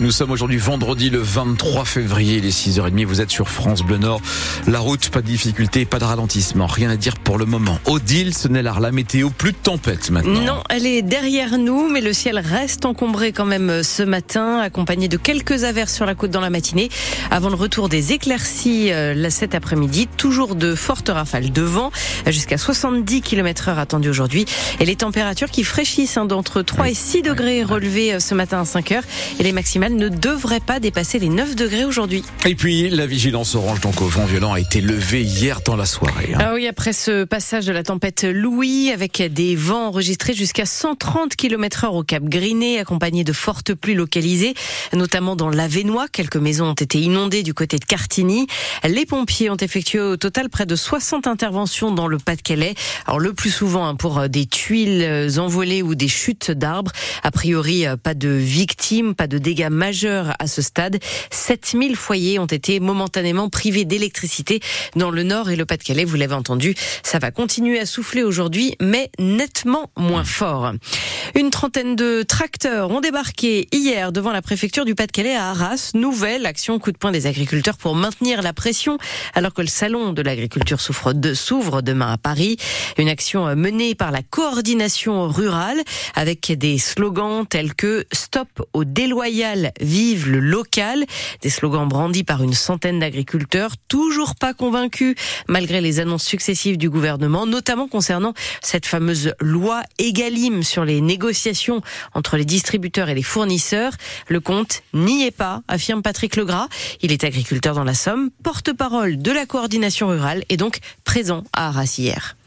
Nous sommes aujourd'hui vendredi le 23 février, les 6h30. Vous êtes sur France Bleu Nord. La route, pas de difficulté, pas de ralentissement. Rien à dire pour le moment. Odile, ce n'est la météo, plus de tempête maintenant. Non, elle est derrière nous, mais le ciel reste encombré quand même euh, ce matin, accompagné de quelques averses sur la côte dans la matinée, avant le retour des éclaircies euh, cet après-midi. Toujours de fortes rafales de vent, jusqu'à 70 km heure attendu aujourd'hui. Et les températures qui fraîchissent hein, d'entre 3 et 6 degrés relevés euh, ce matin à 5 heures. Et les maximale ne devrait pas dépasser les 9 degrés aujourd'hui. Et puis, la vigilance orange, donc au vent violent, a été levée hier dans la soirée. Hein. Ah oui, après ce passage de la tempête Louis, avec des vents enregistrés jusqu'à 130 km heure au Cap Griné, accompagnés de fortes pluies localisées, notamment dans l'Avenois. Quelques maisons ont été inondées du côté de Cartigny. Les pompiers ont effectué au total près de 60 interventions dans le Pas-de-Calais. Alors, le plus souvent hein, pour des tuiles envolées ou des chutes d'arbres. A priori, pas de victimes, pas de dégâts dégâts majeurs à ce stade. 7000 foyers ont été momentanément privés d'électricité dans le nord et le Pas-de-Calais. Vous l'avez entendu, ça va continuer à souffler aujourd'hui, mais nettement moins fort. Une trentaine de tracteurs ont débarqué hier devant la préfecture du Pas-de-Calais à Arras. Nouvelle action coup de poing des agriculteurs pour maintenir la pression alors que le salon de l'agriculture s'ouvre demain à Paris. Une action menée par la coordination rurale avec des slogans tels que Stop au déloyal vive le local. Des slogans brandis par une centaine d'agriculteurs, toujours pas convaincus malgré les annonces successives du gouvernement, notamment concernant cette fameuse loi Egalim sur les négociations entre les distributeurs et les fournisseurs. Le compte n'y est pas, affirme Patrick Legras. Il est agriculteur dans la Somme, porte-parole de la coordination rurale et donc présent à Arras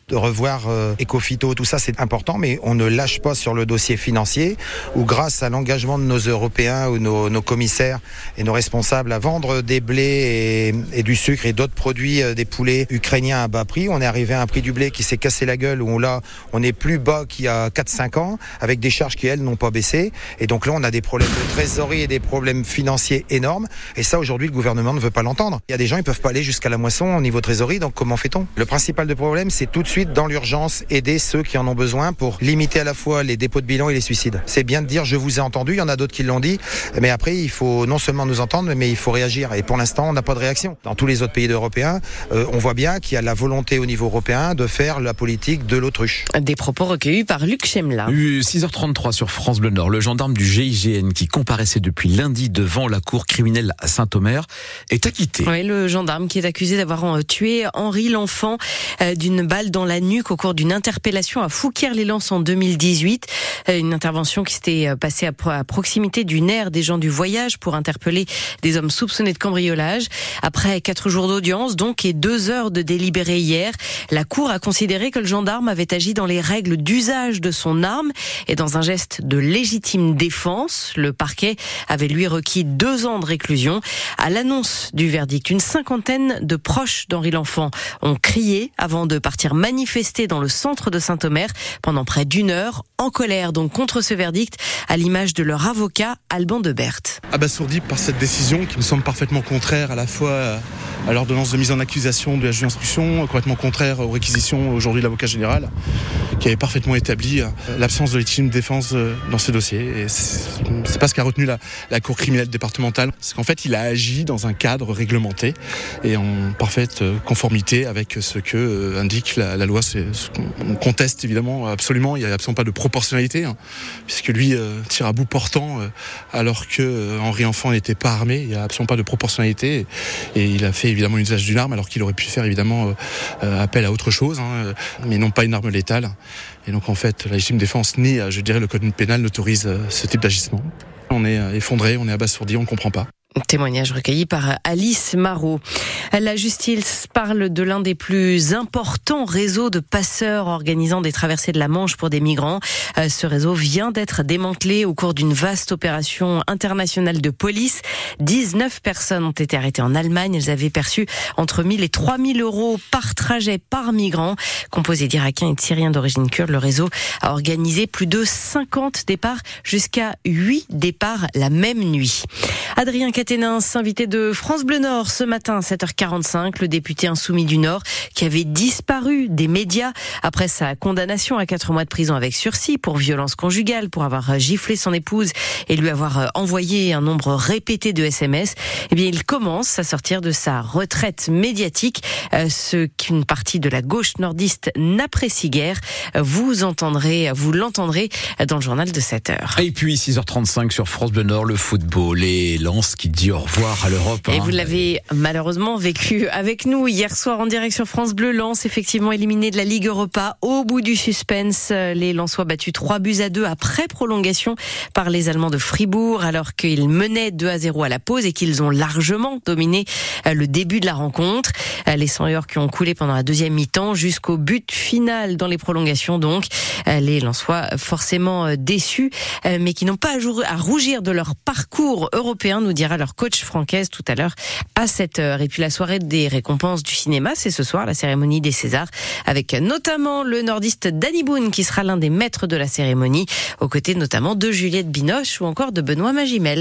de revoir euh, Ecofito, tout ça c'est important, mais on ne lâche pas sur le dossier financier où grâce à l'engagement de nos Européens ou nos, nos, commissaires et nos responsables à vendre des blés et, et du sucre et d'autres produits, euh, des poulets ukrainiens à bas prix, on est arrivé à un prix du blé qui s'est cassé la gueule où là on est plus bas qu'il y a 4-5 ans avec des charges qui elles n'ont pas baissé. Et donc là on a des problèmes de trésorerie et des problèmes financiers énormes. Et ça aujourd'hui le gouvernement ne veut pas l'entendre. Il y a des gens ils peuvent pas aller jusqu'à la moisson au niveau trésorerie donc comment fait-on? Le principal de problème c'est tout de suite dans l'urgence, aider ceux qui en ont besoin pour limiter à la fois les dépôts de bilan et les suicides. C'est bien de dire je vous ai entendu, il y en a d'autres qui l'ont dit, mais après il faut non seulement nous entendre, mais il faut réagir. Et pour l'instant, on n'a pas de réaction. Dans tous les autres pays européens, euh, on voit bien qu'il y a la volonté au niveau européen de faire la politique de l'autruche. Des propos recueillis par Luc Chemla. 6h33 sur France Bleu Nord. Le gendarme du GIGN qui comparaissait depuis lundi devant la cour criminelle à Saint-Omer est acquitté. Oui, le gendarme qui est accusé d'avoir euh, tué Henri l'enfant euh, d'une balle dans la nuque au cours d'une interpellation à Fouquier-les-Lances en 2018. Euh, une intervention qui s'était euh, passée à proximité du nerf des gens du voyage pour interpeller des hommes soupçonnés de cambriolage. Après quatre jours d'audience, donc, et deux heures de délibéré hier, la Cour a considéré que le gendarme avait agi dans les règles d'usage de son arme et dans un geste de légitime défense. Le parquet avait lui requis deux ans de réclusion. À l'annonce du verdict, une cinquantaine de proches d'Henri L'Enfant ont crié avant de partir manifester manifesté dans le centre de Saint-Omer pendant près d'une heure, en colère donc contre ce verdict, à l'image de leur avocat Alban de Berthe. Abasourdi par cette décision qui me semble parfaitement contraire à la fois à l'ordonnance de mise en accusation de la juge d'instruction, complètement contraire aux réquisitions aujourd'hui de l'avocat général, qui avait parfaitement établi l'absence de légitime défense euh, dans ce dossier. Et c'est pas ce qu'a retenu la, Cour criminelle départementale, c'est qu'en fait il a agi dans un cadre réglementé et en parfaite euh, conformité avec ce que euh, indique la, loi, c'est on conteste évidemment absolument. Il n'y a absolument pas de proportionnalité, hein, puisque lui euh, tire à bout portant, euh, alors que euh, Henri Enfant n'était pas armé. Il n'y a absolument pas de proportionnalité, et, il a fait évidemment usage d'une arme, alors qu'il aurait pu faire évidemment appel à autre chose, hein, mais non pas une arme létale. Et donc en fait, la légitime défense ni, je dirais, le code pénal n'autorise ce type d'agissement. On est effondré, on est abasourdi, on ne comprend pas. Témoignage recueilli par Alice Marot. La justice parle de l'un des plus importants réseaux de passeurs organisant des traversées de la Manche pour des migrants. Euh, ce réseau vient d'être démantelé au cours d'une vaste opération internationale de police. 19 personnes ont été arrêtées en Allemagne. Elles avaient perçu entre 1000 et 3000 euros par trajet par migrant. Composé d'Irakiens et de Syriens d'origine kurde, le réseau a organisé plus de 50 départs jusqu'à 8 départs la même nuit. Adrien Caténin, invité de France Bleu Nord ce matin à 7h45, le député insoumis du Nord qui avait disparu des médias après sa condamnation à 4 mois de prison avec sursis pour violence conjugale, pour avoir giflé son épouse et lui avoir envoyé un nombre répété de SMS. Eh bien, il commence à sortir de sa retraite médiatique, euh, ce qu'une partie de la gauche nordiste n'apprécie guère. Vous entendrez, vous l'entendrez dans le journal de 7 h Et puis 6h35 sur France Bleu Nord, le football et Lens qui dit au revoir à l'Europe. Et hein. vous l'avez malheureusement vécu avec nous hier soir en direct sur France Bleu. Lens effectivement éliminé de la Ligue Europa au bout du suspense. Les Lensois battus 3 buts à 2 après prolongation par les Allemands de Fribourg alors qu'ils menaient 2 à 0 à la pause et qu'ils ont largement dominé euh, le début de la rencontre. Euh, les 100 heures qui ont coulé pendant la deuxième mi-temps jusqu'au but final dans les prolongations donc. Euh, les Lensois forcément déçus mais qui n'ont pas à rougir de leur parcours européen, nous dira leur coach francaise tout à l'heure à 7h. Et puis la soirée des récompenses du cinéma, c'est ce soir la cérémonie des Césars avec notamment le nordiste Danny Boone qui sera l'un des maîtres de la cérémonie aux côtés notamment de Juliette Binoche ou encore de Benoît Magimel.